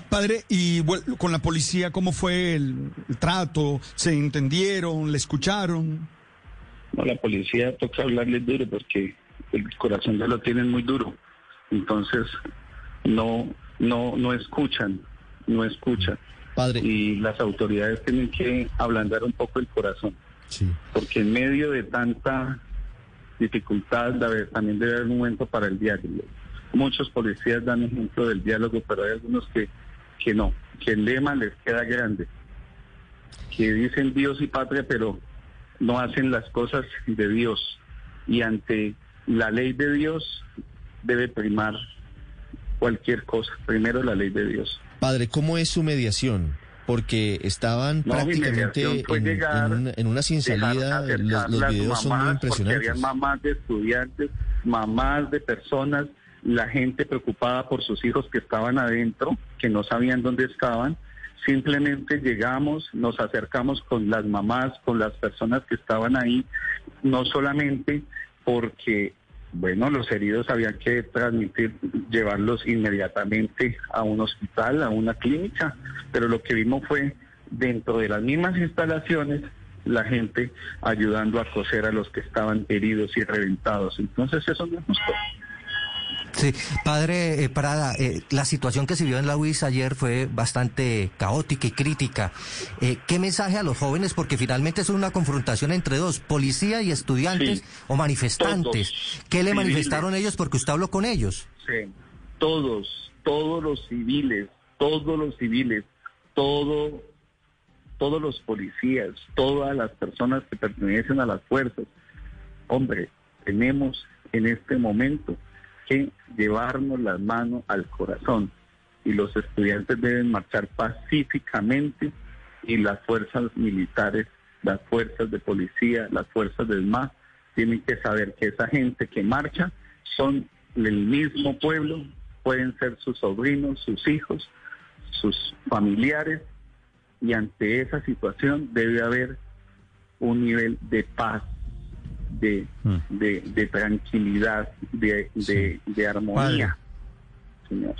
padre, y con la policía, ¿cómo fue el, trato? ¿Se entendieron? ¿Le escucharon? No, la policía toca hablarles duro porque el corazón ya lo tienen muy duro. Entonces, no, no, no escuchan, no escuchan. Padre. Y las autoridades tienen que ablandar un poco el corazón. Sí. Porque en medio de tanta dificultad también debe haber un momento para el diálogo. Muchos policías dan ejemplo del diálogo, pero hay algunos que, que no, que el lema les queda grande, que dicen Dios y patria, pero no hacen las cosas de Dios. Y ante la ley de Dios debe primar cualquier cosa. Primero la ley de Dios. Padre, ¿cómo es su mediación? Porque estaban prácticamente en, una, sin salida, los, los videos son muy impresionantes. Había mamás de estudiantes, mamás de personas, la gente preocupada por sus hijos que estaban adentro, que no sabían dónde estaban. Simplemente llegamos, nos acercamos con las mamás, con las personas que estaban ahí, no solamente porque bueno, los heridos había que transmitir, llevarlos inmediatamente a un hospital, a una clínica, pero lo que vimos fue dentro de las mismas instalaciones la gente ayudando a coser a los que estaban heridos y reventados. Entonces eso no es justo. Sí, padre eh, Prada, eh, la situación que se vio en la UIS ayer fue bastante caótica y crítica. Eh, ¿Qué mensaje a los jóvenes? Porque finalmente es una confrontación entre dos, policía y estudiantes o manifestantes. ¿Qué le manifestaron ellos porque usted habló con ellos? Sí, todos, todos los civiles, todos los civiles, todo, todos los policías, todas las personas que pertenecen a las fuerzas. Hombre, tenemos en este momento llevarnos las manos al corazón. Y los estudiantes deben marchar pacíficamente y las fuerzas militares, las fuerzas de policía, las fuerzas del MAS tienen que saber que esa gente que marcha son el mismo pueblo, pueden ser sus sobrinos, sus hijos, sus familiares y ante esa situación debe haber un nivel de paz de, mm. de, de tranquilidad, de, de, de armonía. Señor.